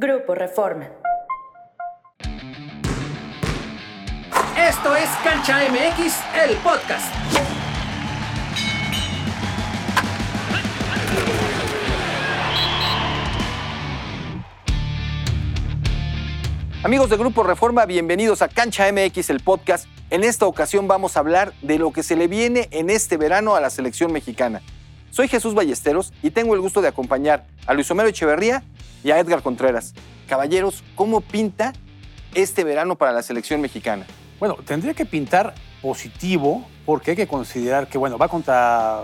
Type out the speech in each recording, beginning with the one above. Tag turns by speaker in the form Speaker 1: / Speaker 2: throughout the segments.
Speaker 1: Grupo Reforma.
Speaker 2: Esto es Cancha MX, el podcast. Amigos de Grupo Reforma, bienvenidos a Cancha MX, el podcast. En esta ocasión vamos a hablar de lo que se le viene en este verano a la selección mexicana. Soy Jesús Ballesteros y tengo el gusto de acompañar a Luis Homero Echeverría y a Edgar Contreras. Caballeros, ¿cómo pinta este verano para la selección mexicana?
Speaker 3: Bueno, tendría que pintar positivo porque hay que considerar que, bueno, va contra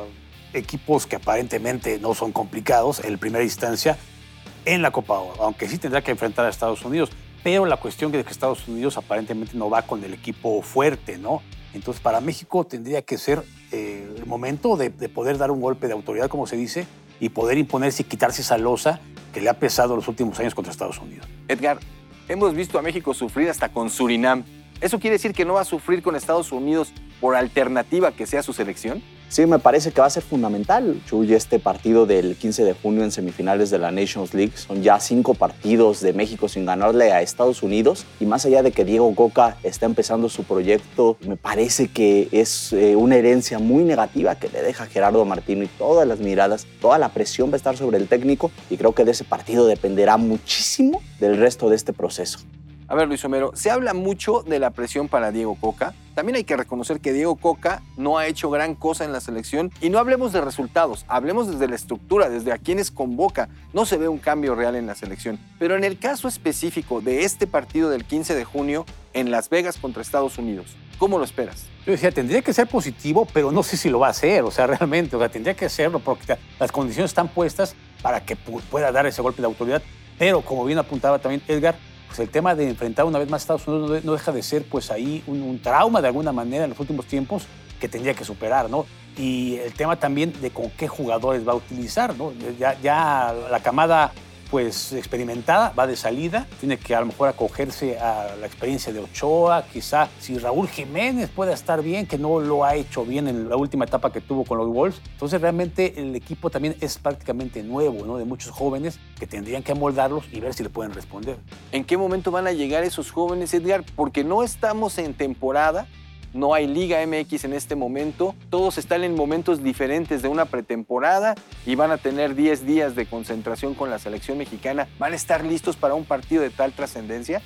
Speaker 3: equipos que aparentemente no son complicados en primera instancia en la Copa Oro, aunque sí tendrá que enfrentar a Estados Unidos. Pero la cuestión es que Estados Unidos aparentemente no va con el equipo fuerte, ¿no? Entonces, para México tendría que ser eh, momento de, de, poder dar un golpe de autoridad, como se dice, y poder imponerse y quitarse esa losa que le ha pesado los últimos años contra Estados Unidos.
Speaker 2: Edgar, hemos visto a México sufrir hasta con Surinam. ¿Eso quiere decir que no va a sufrir con Estados Unidos por alternativa que sea su selección?
Speaker 4: Sí, me parece que va a ser fundamental, Chuy, este partido del 15 de junio en semifinales de la Nations League. Son ya cinco partidos de México sin ganarle a Estados Unidos. Y más allá de que Diego Coca está empezando su proyecto, me parece que es eh, una herencia muy negativa que le deja Gerardo Martino y todas las miradas, toda la presión va a estar sobre el técnico. Y creo que de ese partido dependerá muchísimo del resto de este proceso.
Speaker 2: A ver, Luis Homero, se habla mucho de la presión para Diego Coca. También hay que reconocer que Diego Coca no ha hecho gran cosa en la selección. Y no hablemos de resultados, hablemos desde la estructura, desde a quienes convoca. No se ve un cambio real en la selección. Pero en el caso específico de este partido del 15 de junio en Las Vegas contra Estados Unidos, ¿cómo lo esperas?
Speaker 3: Yo decía, tendría que ser positivo, pero no sé si lo va a hacer, o sea, realmente, o sea, tendría que hacerlo porque las condiciones están puestas para que pueda dar ese golpe de autoridad. Pero como bien apuntaba también Edgar, pues el tema de enfrentar una vez más a Estados Unidos no deja de ser pues ahí un, trauma de alguna manera en los últimos tiempos que tendría que superar, ¿no? Y el tema también de con qué jugadores va a utilizar, ¿no? Ya la camada pues experimentada, va de salida, tiene que a lo mejor acogerse a la experiencia de Ochoa, quizá si Raúl Jiménez pueda estar bien, que no lo ha hecho bien en la última etapa que tuvo con los Wolves. Entonces realmente el equipo también es prácticamente nuevo, ¿no? De muchos jóvenes que tendrían que amoldarlos y ver si le pueden responder.
Speaker 2: ¿En qué momento van a llegar esos jóvenes, Edgar? Porque no estamos en temporada, no hay Liga MX en este momento, todos están en momentos diferentes de una pretemporada y van a tener 10 días de concentración con la selección mexicana. ¿Van a estar listos para un partido de tal trascendencia?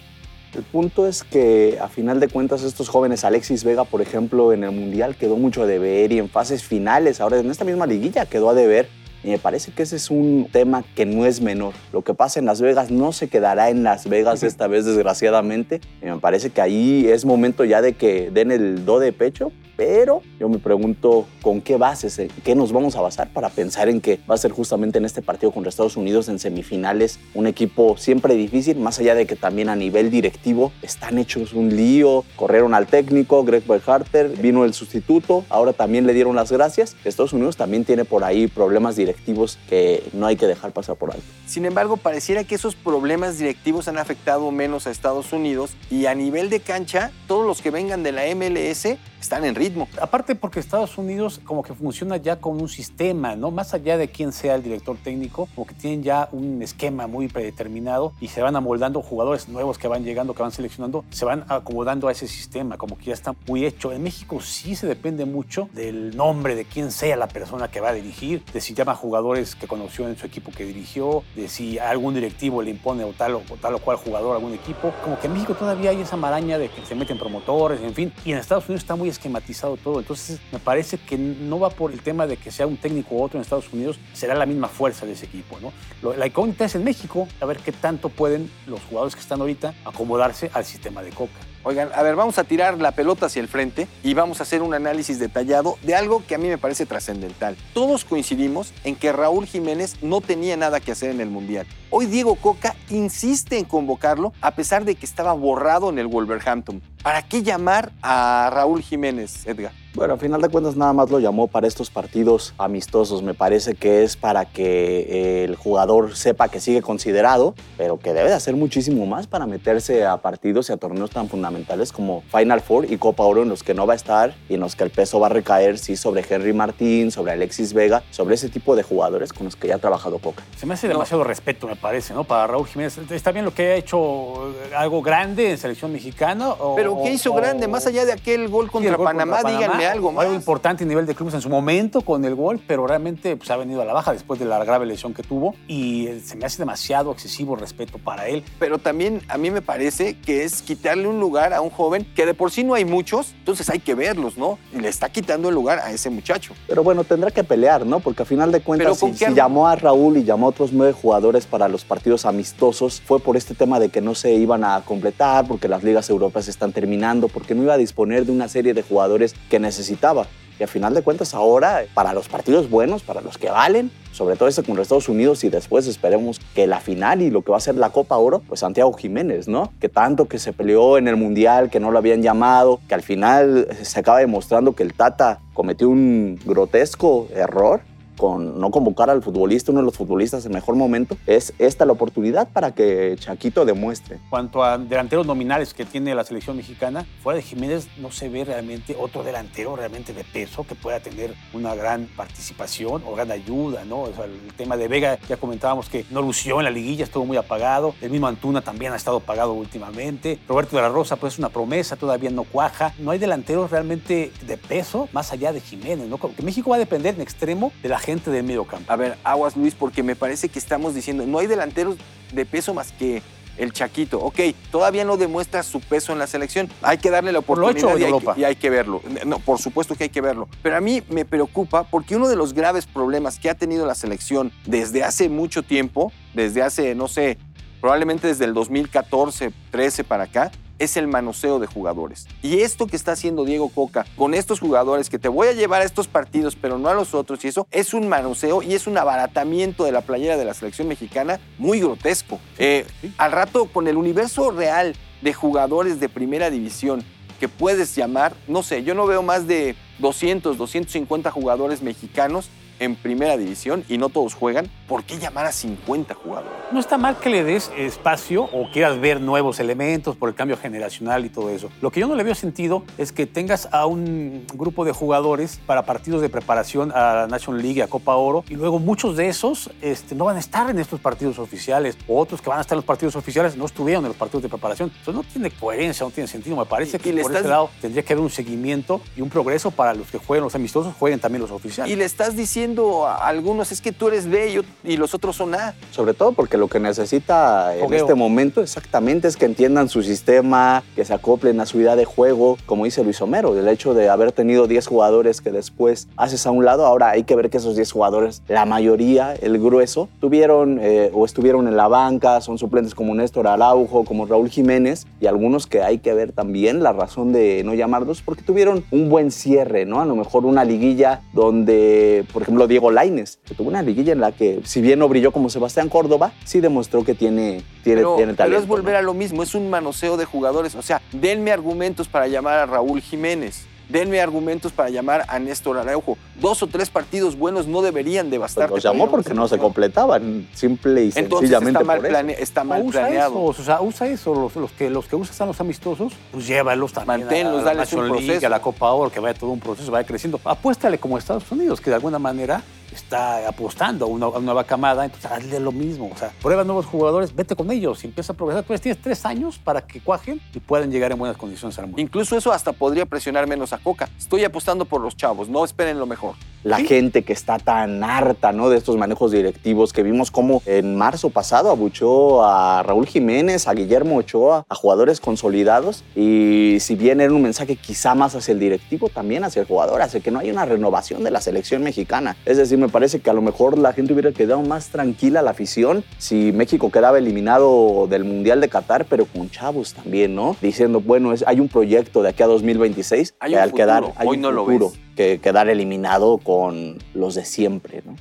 Speaker 4: El punto es que a final de cuentas estos jóvenes, Alexis Vega por ejemplo en el Mundial quedó mucho a deber y en fases finales, ahora en esta misma liguilla quedó a deber y me parece que ese es un tema que no es menor. Lo que pasa en Las Vegas no se quedará en Las Vegas esta vez, desgraciadamente. Y me parece que ahí es momento ya de que den el do de pecho. Pero yo me pregunto con qué bases, qué nos vamos a basar para pensar en que va a ser justamente en este partido contra Estados Unidos en semifinales un equipo siempre difícil, más allá de que también a nivel directivo están hechos un lío, corrieron al técnico, Greg Berharter, vino el sustituto, ahora también le dieron las gracias. Estados Unidos también tiene por ahí problemas directivos que no hay que dejar pasar por alto.
Speaker 2: Sin embargo, pareciera que esos problemas directivos han afectado menos a Estados Unidos y a nivel de cancha, todos los que vengan de la MLS están en ritmo.
Speaker 3: Aparte porque Estados Unidos como que funciona ya con un sistema, ¿no? Más allá de quién sea el director técnico, como que tienen ya un esquema muy predeterminado y se van amoldando jugadores nuevos que van llegando, que van seleccionando, se van acomodando a ese sistema, como que ya está muy hecho. En México sí se depende mucho del nombre de quién sea la persona que va a dirigir, de si llama jugadores que conoció en su equipo que dirigió, de si algún directivo le impone o tal o, o tal o cual jugador a algún equipo. Como que en México todavía hay esa maraña de que se meten promotores, en fin, y en Estados Unidos está muy esquematizado todo. Entonces, me parece que no va por el tema de que sea un técnico u otro en Estados Unidos, será la misma fuerza de ese equipo. ¿no? La incógnita es en México, a ver qué tanto pueden los jugadores que están ahorita acomodarse al sistema de Coca.
Speaker 2: Oigan, a ver, vamos a tirar la pelota hacia el frente y vamos a hacer un análisis detallado de algo que a mí me parece trascendental. Todos coincidimos en que Raúl Jiménez no tenía nada que hacer en el Mundial. Hoy Diego Coca insiste en convocarlo a pesar de que estaba borrado en el Wolverhampton. ¿Para qué llamar a Raúl Jiménez, Edgar?
Speaker 4: Bueno, al final de cuentas nada más lo llamó para estos partidos amistosos. Me parece que es para que eh, el jugador sepa que sigue considerado, pero que debe de hacer muchísimo más para meterse a partidos y a torneos tan fundamentales como Final Four y Copa Oro en los que no va a estar y en los que el peso va a recaer, sí, sobre Henry Martín, sobre Alexis Vega, sobre ese tipo de jugadores con los que ya ha trabajado Coca.
Speaker 3: Se me hace demasiado respeto, me parece, ¿no? Para Raúl Jiménez. Está bien lo que ha hecho eh, algo grande en selección mexicana.
Speaker 2: pero ¿qué hizo grande? Más allá de aquel gol contra, Panamá, díganme algo más.
Speaker 3: Algo importante a nivel de clubes en su momento con el gol, pero realmente pues, ha venido a la baja después de la grave lesión que tuvo y eh, se me hace demasiado excesivo respeto para él.
Speaker 2: Pero también a mí me parece que es quitarle un lugar a un joven que de por sí no hay muchos, entonces hay que verlos, ¿no? Y le está quitando el lugar a ese muchacho.
Speaker 4: Pero bueno, tendrá que pelear, ¿no? Porque a final de cuentas, si, si llamó a Raúl y llamó a otros nueve jugadores para los partidos amistosos, fue por este tema de que no se iban a completar, porque las ligas europeas están terminando, porque no iba a disponer de una serie de jugadores que necesitaba. Y a final de cuentas ahora, para los partidos buenos, para los que valen, sobre todo este con los Estados Unidos y después esperemos que la final y lo que va a ser la Copa Oro, pues Santiago Jiménez, ¿no? Que tanto que se peleó en el Mundial, que no lo habían llamado, que al final se acaba demostrando que el Tata cometió un grotesco error con no convocar al futbolista, uno de los futbolistas en mejor momento, es esta la oportunidad para que Chaquito demuestre.
Speaker 3: Cuanto a delanteros nominales que tiene la selección mexicana, fuera de Jiménez no se ve realmente otro delantero realmente de peso que pueda tener una gran participación o gran ayuda, ¿no? el tema de Vega, ya comentábamos que no lució en la liguilla, estuvo muy apagado. El mismo Antuna también ha estado apagado últimamente. Roberto de la Rosa, pues es una promesa, todavía no cuaja. No hay delanteros realmente de peso más allá de Jiménez, ¿no? Que México va a depender en extremo de la gente de medio campo.
Speaker 2: A ver, aguas Luis, porque me parece que estamos diciendo, no hay delanteros de peso más que el Chaquito. Ok, todavía no demuestra su peso en la selección. Hay que darle la oportunidad y, hay que, y, hay que, verlo. No, por supuesto que hay que verlo. Pero a mí me preocupa porque uno de los graves problemas que ha tenido la selección desde hace mucho tiempo, desde hace, no sé, probablemente desde el 2014, 13 para acá, es el manoseo de jugadores. Y esto que está haciendo Diego Coca con estos jugadores que te voy a llevar a estos partidos, pero no a los otros, y eso es un manoseo y es un abaratamiento de la playera de la selección mexicana muy grotesco. Eh, al rato, con el universo real de jugadores de primera división que puedes llamar, no sé, yo no veo más de 200, 250 jugadores mexicanos en primera división y no todos juegan, ¿por qué llamar a 50 jugadores?
Speaker 3: No está mal que le des espacio o quieras ver nuevos elementos por el cambio generacional y todo eso. Lo que yo no le veo sentido es que tengas a un grupo de jugadores para partidos de preparación a la National League, a Copa Oro, y luego muchos de esos este, no van a estar en estos partidos oficiales, o otros que van a estar en los partidos oficiales no estuvieron en los partidos de preparación. Eso no tiene coherencia, no tiene sentido. Me parece que por este lado tendría que haber un seguimiento y un progreso para los que jueguen los amistosos, jueguen también los oficiales.
Speaker 2: Y le estás diciendo a algunos es que tú eres B y los otros son A.
Speaker 4: Sobre todo porque lo que necesita en este momento exactamente es que entiendan su sistema, que se acoplen a su idea de juego, como dice Luis Homero, el hecho de haber tenido 10 jugadores que después haces a un lado, ahora hay que ver que esos 10 jugadores, la mayoría, el grueso, tuvieron eh, o estuvieron en la banca, son suplentes como Néstor Araujo, como Raúl Jiménez y algunos que hay que ver también la razón de no llamarlos porque tuvieron un buen cierre, ¿no? A lo mejor una liguilla donde, por ejemplo, Diego Laines, que tuvo una liguilla en la que, si bien no brilló como Sebastián Córdoba, sí demostró que tiene, tiene,
Speaker 2: pero,
Speaker 4: tiene talento.
Speaker 2: Pero es volver a lo mismo, es un manoseo de jugadores. O sea, denme argumentos para llamar a Raúl Jiménez denme argumentos para llamar a Néstor Araujo. Dos o tres partidos buenos no deberían devastar.
Speaker 4: Pues los llamó porque no se completaban, simple y sencillamente
Speaker 2: está mal, está mal
Speaker 3: usa
Speaker 2: planeado.
Speaker 3: Eso, o sea, usa eso. Los, los, que, los que usan los amistosos, pues llévalos también
Speaker 2: Manténlos,
Speaker 3: a,
Speaker 2: a un proceso.
Speaker 3: a la Copa Oro, que vaya todo un proceso, vaya creciendo. Apuéstale como Estados Unidos, que de alguna manera está apostando a una, nueva camada, entonces hazle lo mismo. O sea, prueba nuevos jugadores, vete con ellos y empieza a progresar. Tú tienes tres años para que cuajen y puedan llegar en buenas condiciones al mundo.
Speaker 2: Incluso eso hasta podría presionar menos a Coca. Estoy apostando por los chavos, no esperen lo mejor.
Speaker 4: La gente que está tan harta ¿no? de estos manejos directivos, que vimos como en marzo pasado abuchó a Raúl Jiménez, a Guillermo Ochoa, a jugadores consolidados. Y si bien era un mensaje quizá más hacia el directivo, también hacia el jugador, hace que no hay una renovación de la selección mexicana. Es decir, me parece que a lo mejor la gente hubiera quedado más tranquila la afición si México quedaba eliminado del Mundial de Qatar, pero con chavos también, ¿no? Diciendo, bueno, es, hay un proyecto de aquí a 2026
Speaker 2: hay un
Speaker 4: al
Speaker 2: futuro.
Speaker 4: quedar hay
Speaker 2: Hoy
Speaker 4: un
Speaker 2: no lo
Speaker 4: futuro
Speaker 2: ves.
Speaker 4: que quedar eliminado con los de siempre, ¿no?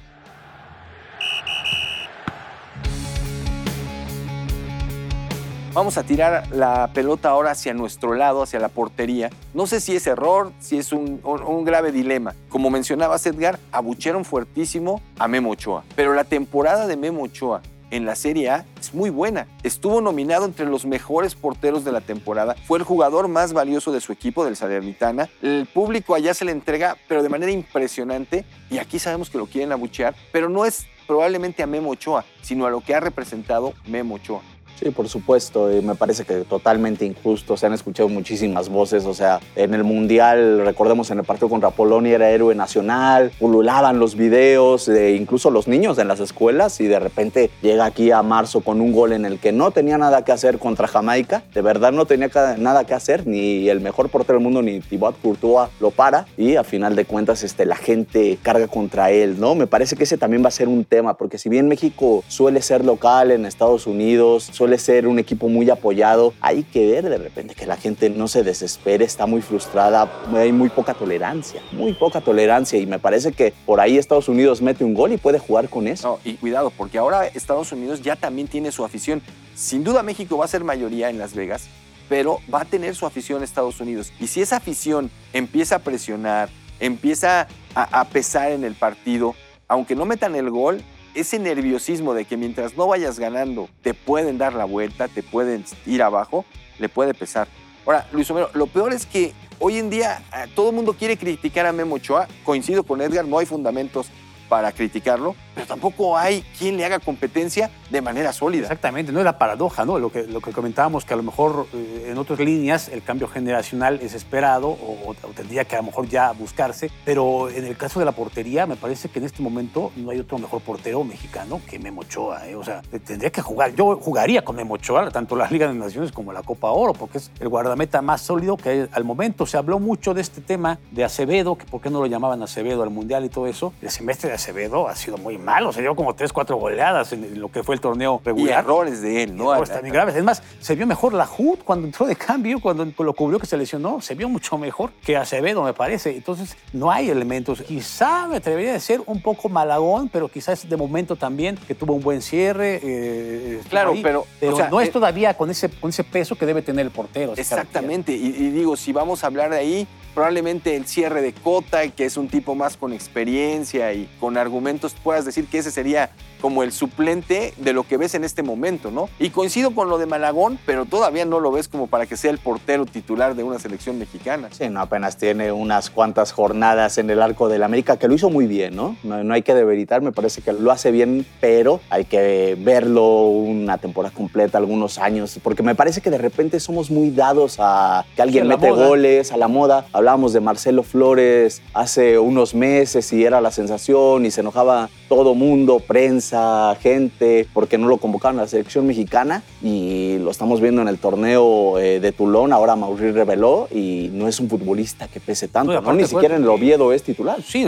Speaker 2: Vamos a tirar la pelota ahora hacia nuestro lado, hacia la portería. No sé si es error, si es un, grave dilema. Como mencionabas, Edgar, abuchearon fuertísimo a Memo Ochoa. Pero la temporada de Memo Ochoa en la Serie A es muy buena. Estuvo nominado entre los mejores porteros de la temporada. Fue el jugador más valioso de su equipo, del Salernitana. El público allá se le entrega, pero de manera impresionante. Y aquí sabemos que lo quieren abuchear, pero no es probablemente a Memo Ochoa, sino a lo que ha representado Memo Ochoa.
Speaker 4: Sí, por supuesto, y me parece que totalmente injusto. Se han escuchado muchísimas voces. O sea, en el Mundial, recordemos en el partido contra Polonia, era héroe nacional, pululaban los videos, de incluso los niños en las escuelas, y de repente llega aquí a marzo con un gol en el que no tenía nada que hacer contra Jamaica. De verdad no tenía nada que hacer, ni el mejor portero del mundo, ni Thibaut Courtois lo para, y a final de cuentas este, la gente carga contra él, ¿no? Me parece que ese también va a ser un tema, porque si bien México suele ser local en Estados Unidos, suele ser un equipo muy apoyado, hay que ver de repente que la gente no se desespere, está muy frustrada, hay muy poca tolerancia, muy poca tolerancia, y me parece que por ahí Estados Unidos mete un gol y puede jugar con eso.
Speaker 2: No, y cuidado, porque ahora Estados Unidos ya también tiene su afición. Sin duda México va a ser mayoría en Las Vegas, pero va a tener su afición Estados Unidos. Y si esa afición empieza a presionar, empieza a, a pesar en el partido, aunque no metan el gol, ese nerviosismo de que mientras no vayas ganando te pueden dar la vuelta, te pueden ir abajo, le puede pesar. Ahora, Luis Homero, lo peor es que hoy en día eh, todo el mundo quiere criticar a Memo Ochoa. Coincido con Edgar, no hay fundamentos para criticarlo, pero tampoco hay quien le haga competencia de manera sólida.
Speaker 3: Exactamente, no es la paradoja, ¿no? Lo que, lo que comentábamos, que a lo mejor eh, en otras líneas el cambio generacional es esperado o, o tendría que a lo mejor ya buscarse, pero en el caso de la portería me parece que en este momento no hay otro mejor portero mexicano que Memo Ochoa, ¿eh? O sea, tendría que jugar, yo jugaría con Memo Ochoa, tanto la Liga de Naciones como la Copa Oro, porque es el guardameta más sólido que hay al momento. Se habló mucho de este tema de Acevedo, que por qué no lo llamaban Acevedo al Mundial y todo eso. El semestre de Acevedo ha sido muy malo, se dio como 3, 4 goleadas en lo que fue el torneo
Speaker 2: Y
Speaker 3: regular.
Speaker 2: errores de él, ¿no?
Speaker 3: Errores también graves. Es más, se vio mejor la HUD cuando entró de cambio, cuando lo cubrió que se lesionó. Se vio mucho mejor que Acevedo, me parece. Entonces, no hay elementos. Quizá me atrevería a decir un poco malagón, pero quizás de momento también que tuvo un buen cierre. eh, estuvo
Speaker 2: Claro,
Speaker 3: ahí.
Speaker 2: pero,
Speaker 3: Pero
Speaker 2: o sea,
Speaker 3: no es
Speaker 2: eh,
Speaker 3: todavía con ese, con ese peso que debe tener el portero.
Speaker 2: Exactamente, y, y digo, si vamos a hablar de ahí, probablemente el cierre de Cota, que es un tipo más con experiencia y con argumentos, puedas decir que ese sería como el suplente de lo que ves en este momento, ¿no? Y coincido con lo de Malagón, pero todavía no lo ves como para que sea el portero titular de una selección mexicana.
Speaker 4: Sí, no, apenas tiene unas cuantas jornadas en el arco del América, que lo hizo muy bien, ¿no? ¿no? no hay que demeritar, me parece que lo hace bien, pero hay que verlo una temporada completa, algunos años, porque me parece que de repente somos muy dados a que alguien
Speaker 3: Sí,
Speaker 4: mete
Speaker 3: moda.
Speaker 4: goles, a la moda. Hablábamos de Marcelo Flores hace unos meses y era la sensación y se enojaba todo mundo, prensa, gente, porque no lo convocaron a la selección mexicana y lo estamos viendo en el torneo eh, de Tulón, ahora Mauricio reveló y no es un futbolista que pese tanto,
Speaker 3: No,
Speaker 4: Ni siquiera en el Oviedo es titular.
Speaker 3: Sí,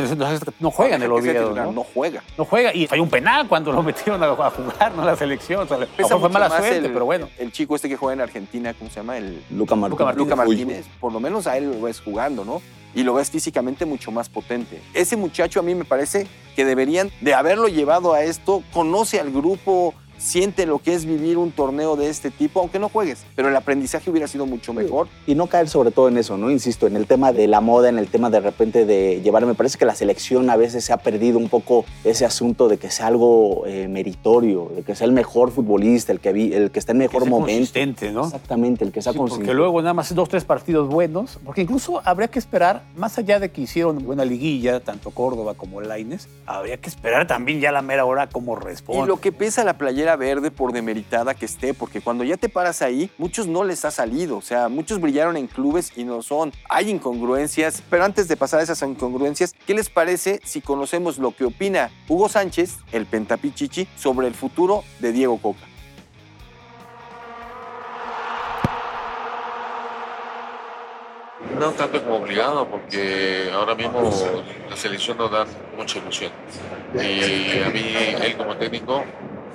Speaker 3: no juega en el Oviedo,
Speaker 2: titular,
Speaker 3: ¿no?
Speaker 2: no juega.
Speaker 3: No juega y falló un penal cuando lo metieron a, jugar, ¿no? La selección. O sea,
Speaker 2: Pesa
Speaker 3: fue mala suerte,
Speaker 2: el,
Speaker 3: pero bueno.
Speaker 2: El chico este que juega en Argentina, ¿cómo se llama? El
Speaker 4: Luca, Mar-
Speaker 3: Luca Martínez.
Speaker 2: Luca
Speaker 4: Uy,
Speaker 2: Martínez, por lo menos a él lo ves jugando, ¿no? Y lo ves físicamente mucho más potente. Ese muchacho a mí me parece que deberían de haberlo llevado a esto, conoce al grupo, siente lo que es vivir un torneo de este tipo, aunque no juegues, pero el aprendizaje hubiera sido mucho mejor.
Speaker 4: Y no caer sobre todo en eso, ¿no? Insisto, en el tema de la moda, en el tema de repente de llevar, me parece que la selección a veces se ha perdido un poco ese asunto de que sea algo eh, meritorio, de que sea el mejor futbolista, el que, vi- el que está en
Speaker 3: Que
Speaker 4: mejor
Speaker 3: sea
Speaker 4: momento.
Speaker 3: consistente, ¿no?
Speaker 4: Exactamente, el que sea
Speaker 3: Sí,
Speaker 4: consistente.
Speaker 3: porque luego nada más dos, tres partidos buenos, porque incluso habría que esperar, más allá de que hicieron buena liguilla, tanto Córdoba como Laines, habría que esperar también ya la mera hora cómo responde.
Speaker 2: Y lo que pesa la playera verde por demeritada que esté, porque cuando ya te paras ahí, muchos no les ha salido, o sea, muchos brillaron en clubes y no son. Hay incongruencias, pero antes de pasar a esas incongruencias, ¿qué les parece si conocemos lo que opina Hugo Sánchez, el pentapichichi, sobre el futuro de Diego Coca?
Speaker 1: No tanto como obligado, porque ahora mismo la selección nos da mucha ilusión. Y a mí, él como técnico,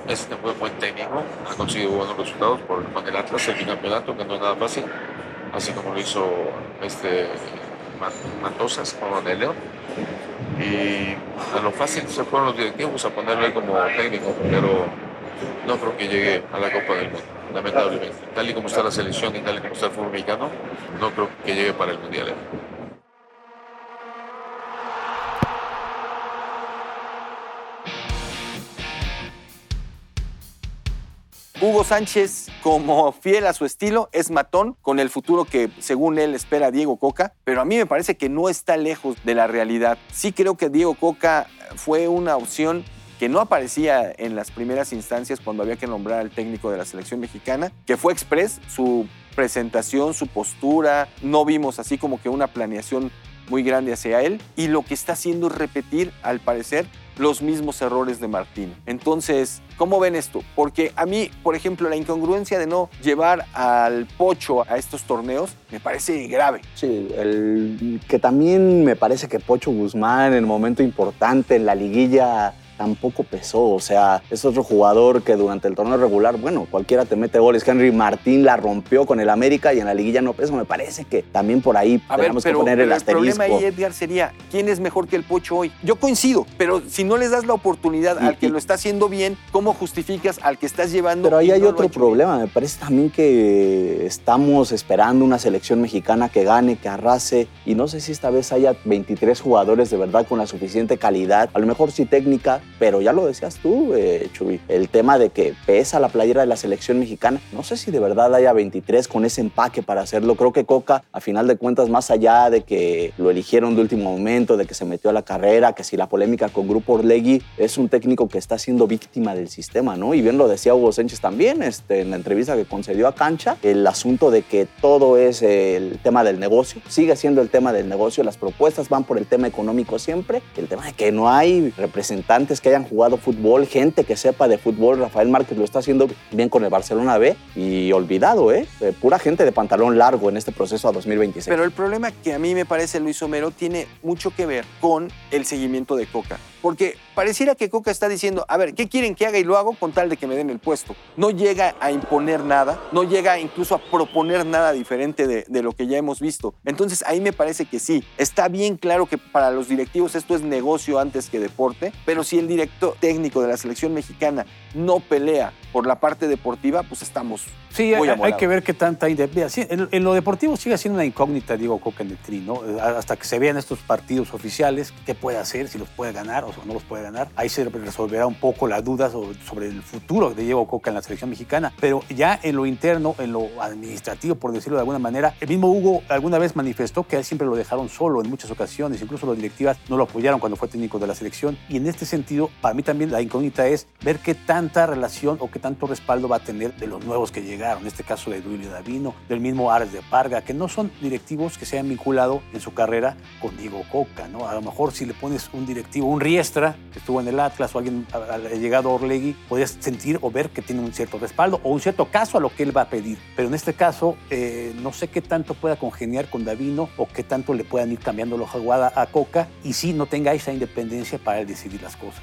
Speaker 1: es un buen, técnico, ha conseguido buenos resultados por, con el Atlas, el bicampeonato, que no es nada fácil, así como lo hizo este Ma- Matosas con el León. Y a lo fácil se fueron los directivos a ponerlo ahí como técnico, pero no creo que llegue a la Copa del Mundo. lamentablemente. Tal y como está la selección y tal y como está el fútbol mexicano, no creo que llegue para el Mundial.
Speaker 2: Hugo Sánchez, como fiel a su estilo, es matón con el futuro que según él espera Diego Coca, pero a mí me parece que no está lejos de la realidad. Sí creo que Diego Coca fue una opción que no aparecía en las primeras instancias cuando había que nombrar al técnico de la selección mexicana, que fue Express, su presentación, su postura, no vimos así como que una planeación muy grande hacia él y lo que está haciendo es repetir, al parecer, los mismos errores de Martín. Entonces, ¿cómo ven esto? Porque a mí, por ejemplo, la incongruencia de no llevar al Pocho a estos torneos me parece grave.
Speaker 4: Sí, el, que también me parece que Pocho Guzmán en el momento importante en la liguilla tampoco pesó. O sea, es otro jugador que durante el torneo regular, bueno, cualquiera te mete goles. Henry Martín la rompió con el América y en la liguilla no pesó. Me parece que también por ahí
Speaker 2: A
Speaker 4: tenemos
Speaker 2: ver, pero,
Speaker 4: que poner el asterisco.
Speaker 2: problema ahí, Edgar, sería quién es mejor que el Pocho hoy. Yo coincido, pero si no les das la oportunidad
Speaker 4: Y-
Speaker 2: al que
Speaker 4: y-
Speaker 2: lo está haciendo bien, ¿cómo justificas al que estás llevando?
Speaker 4: Pero ahí hay
Speaker 2: no
Speaker 4: otro
Speaker 2: bien?
Speaker 4: problema. Me parece también que estamos esperando una selección mexicana que gane, que arrase. Y no sé si esta vez haya 23 jugadores de verdad con la suficiente calidad. A lo mejor sí técnica, pero ya lo decías tú, eh. El tema de que pesa la playera de la selección mexicana. No sé si de verdad haya 23 con ese empaque para hacerlo. Creo que Coca, a final de cuentas, más allá de que lo eligieron de último momento, de que se metió a la carrera, que si la polémica con Grupo Orlegui, es un técnico que está siendo víctima del sistema, ¿no? Y bien lo decía Hugo Sánchez también este, en la entrevista que concedió a Cancha, el asunto de que todo es el tema del negocio, sigue siendo el tema del negocio, las propuestas van por el tema económico siempre, el tema de que no hay representantes que hayan jugado fútbol, gente que sepa de fútbol, Rafael Márquez lo está haciendo bien con el Barcelona B y olvidado, ¿eh? Eh, Pura gente de pantalón largo en este proceso a 2026.
Speaker 2: Pero el problema que a mí me parece, Luis Homero, tiene mucho que ver con el seguimiento de Coca. Porque pareciera que Coca está diciendo, a ver, ¿qué quieren que haga y lo hago con tal de que me den el puesto? No llega a imponer nada, no llega incluso a proponer nada diferente de, de lo que ya hemos visto. Entonces ahí me parece que sí, está bien claro que para los directivos esto es negocio antes que deporte, pero si el director técnico de la selección mexicana no pelea por la parte deportiva, pues estamos
Speaker 3: Sí,
Speaker 2: muy
Speaker 3: hay, hay que ver qué tanta independencia. Sí, en, en lo deportivo sigue siendo una incógnita Diego Coca en el tri, ¿no? Eh, Hasta que se vean estos partidos oficiales, qué puede hacer, si los puede ganar o no los puede ganar. Ahí se resolverá un poco la duda sobre, sobre el futuro de Diego Coca en la selección mexicana. Pero ya en lo interno, en lo administrativo, por decirlo de alguna manera, el mismo Hugo alguna vez manifestó que a él siempre lo dejaron solo en muchas ocasiones, incluso las directivas no lo apoyaron cuando fue técnico de la selección. Y en este sentido, para mí también la incógnita es ver qué tanta relación o qué tanto respaldo va a tener de los nuevos que llegaron, en este caso de Duilio Davino, del mismo Ares de Parga, que no son directivos que se han vinculado en su carrera con Diego Coca, ¿no? A lo mejor si le pones un directivo, un Riestra, estuvo en el Atlas, o alguien a- a- llegado a Orlegui, podrías sentir o ver que tiene un cierto respaldo o un cierto caso a lo que él va a pedir. Pero en este caso, eh, no sé qué tanto pueda congeniar con Davino o qué tanto le puedan ir cambiando la jugada a Coca y si no tenga esa independencia para él decidir las cosas.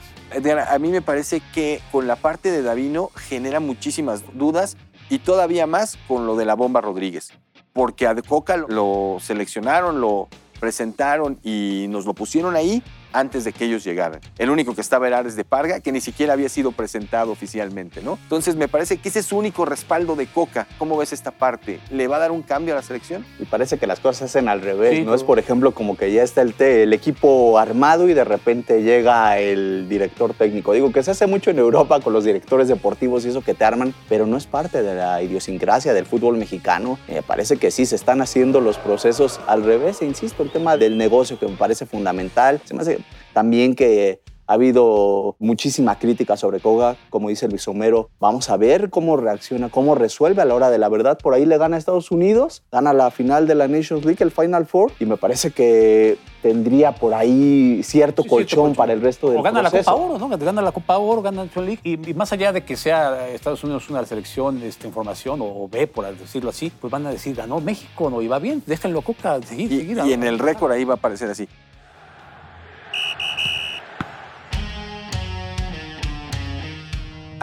Speaker 2: A mí me parece que con la parte de Davino genera muchísimas dudas y todavía más con lo de la bomba Rodríguez. Porque a Coca lo seleccionaron, lo presentaron y nos lo pusieron ahí antes de que ellos llegaran. El único que estaba era Ares de Parga, que ni siquiera había sido presentado oficialmente, ¿no? Entonces me parece que ese es su único respaldo de Coca. ¿Cómo ves esta parte? ¿Le va a dar un cambio a la selección?
Speaker 4: Y parece que las cosas se hacen al revés,
Speaker 3: Sí,
Speaker 4: ¿no? Es, por ejemplo, como que ya está el, equipo armado y de repente llega el director técnico. Digo que se hace mucho en Europa con los directores deportivos y eso que te arman, pero no es parte de la idiosincrasia del fútbol mexicano. Me parece que sí, se están haciendo los procesos al revés. E insisto, el tema del negocio que me parece fundamental. Se me hace también que ha habido muchísima crítica sobre Koga, como dice Luis Homero. Vamos a ver cómo reacciona, cómo resuelve a la hora de la verdad. Por ahí le gana a Estados Unidos, gana la final de la Nations League, el Final Four, y me parece que tendría por ahí cierto
Speaker 3: Sí, cierto
Speaker 4: colchón
Speaker 3: colchón.
Speaker 4: para el resto del
Speaker 3: o gana
Speaker 4: proceso.
Speaker 3: la Copa Oro, ¿no? Gana la Copa Oro, gana el National League. Y, y más allá de que sea Estados Unidos una selección este, en formación o B, por decirlo así, pues van a decir, ganó México, no, y va bien, déjenlo a Coca seguir,
Speaker 2: Y,
Speaker 3: seguir.
Speaker 2: y en el récord ahí va a aparecer así.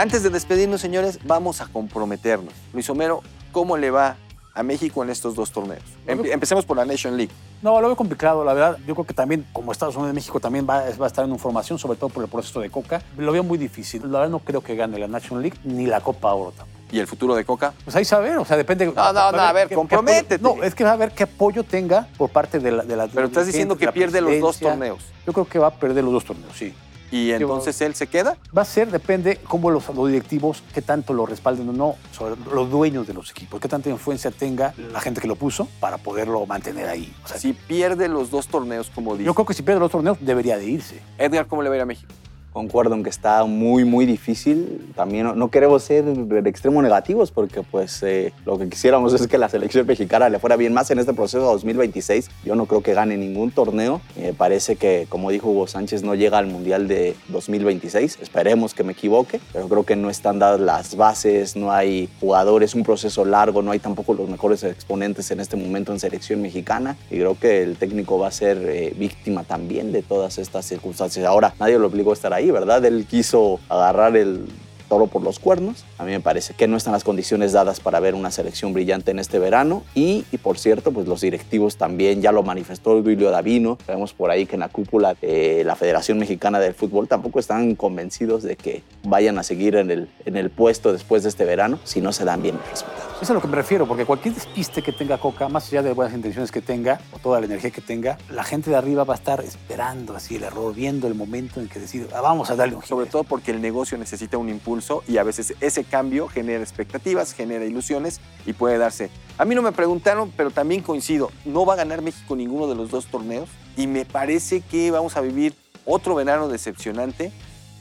Speaker 2: Antes de despedirnos, señores, vamos a comprometernos. Luis Homero, ¿cómo le va a México en estos dos torneos? Em- empecemos por la Nation League.
Speaker 3: No, lo veo complicado, la verdad. Yo creo que también, como Estados Unidos y México también va, va a estar en formación, sobre todo por el proceso de Coca, lo veo muy difícil. La verdad no creo que gane la National League ni la Copa Oro tampoco.
Speaker 2: ¿Y el futuro de Coca?
Speaker 3: Pues ahí saber, o sea, depende.
Speaker 2: No, no, no, a ver,
Speaker 3: qué-
Speaker 2: comprométete.
Speaker 3: no, es que va a ver qué apoyo tenga por parte de la. De la
Speaker 2: Pero estás diciendo que pierde los dos torneos.
Speaker 3: Yo creo que va a perder los dos torneos, sí.
Speaker 2: ¿Y entonces él se queda?
Speaker 3: Va a ser, depende cómo los, los directivos, qué tanto lo respalden o no, sobre los dueños de los equipos, qué tanta influencia tenga la gente que lo puso para poderlo mantener ahí. O sea,
Speaker 2: Si pierde los dos torneos, como dice.
Speaker 3: yo creo que si pierde los torneos, debería de irse.
Speaker 2: Edgar, ¿cómo le va a ir a México?
Speaker 4: Concuerdo en que está muy, muy difícil. También no, no queremos ser de extremo negativos porque pues eh, lo que quisiéramos es que la selección mexicana le fuera bien más en este proceso 2026. Yo no creo que gane ningún torneo. Me parece que, como dijo Hugo Sánchez, no llega al Mundial de 2026. Esperemos que me equivoque, pero creo que no están dadas las bases, no hay jugadores, un proceso largo, no hay tampoco los mejores exponentes en este momento en selección mexicana y creo que el técnico va a ser eh, víctima también de todas estas circunstancias. Ahora, nadie lo obligó a estar ahí, ¿verdad? Él quiso agarrar el toro por los cuernos. A mí me parece que no están las condiciones dadas para ver una selección brillante en este verano. Y, y por cierto, pues los directivos también, ya lo manifestó Duilio Davino. Vemos por ahí que en la cúpula de la Federación Mexicana del Fútbol tampoco están convencidos de que vayan a seguir en el, en el puesto después de este verano si no se dan bien los resultados.
Speaker 3: Eso es a lo que me refiero, porque cualquier despiste que tenga Coca, más allá de buenas intenciones que tenga, o toda la energía que tenga, la gente de arriba va a estar esperando así el error, viendo el momento en que decide, "Ah, vamos a darle un giro.
Speaker 2: Sobre todo porque el negocio necesita un impulso y a veces ese cambio genera expectativas, genera ilusiones y puede darse. A mí no me preguntaron, pero también coincido, no va a ganar México ninguno de los dos torneos y me parece que vamos a vivir otro verano decepcionante.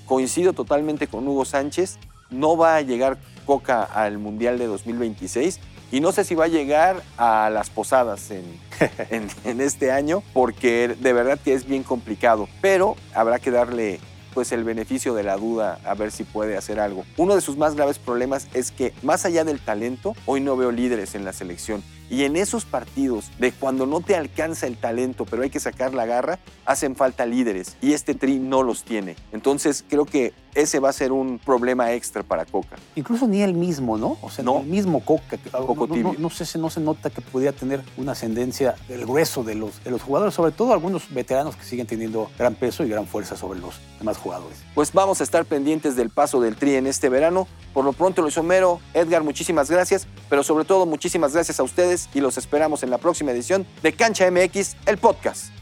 Speaker 2: Coincido totalmente con Hugo Sánchez, no va a llegar Coca al Mundial de 2026 y no sé si va a llegar a las posadas en, en, en este año porque de verdad que es bien complicado, pero habrá que darle pues el beneficio de la duda a ver si puede hacer algo. Uno de sus más graves problemas es que más allá del talento, hoy no veo líderes en la selección. Y en esos partidos de cuando no te alcanza el talento, pero hay que sacar la garra, hacen falta líderes. Y este tri no los tiene. Entonces creo que ese va a ser un problema extra para Coca.
Speaker 3: Incluso ni él mismo, ¿no? O sea,
Speaker 2: No.
Speaker 3: el mismo Coca. que-
Speaker 2: Coco
Speaker 3: no, no, no sé, no se nota que pudiera tener una ascendencia del grueso de los, de los jugadores, sobre todo algunos veteranos que siguen teniendo gran peso y gran fuerza sobre los demás jugadores.
Speaker 2: Pues vamos a estar pendientes del paso del tri en este verano. Por lo pronto, Luis Homero, Edgar, muchísimas gracias. Pero sobre todo, muchísimas gracias a y los esperamos en la próxima edición de Cancha MX, el podcast.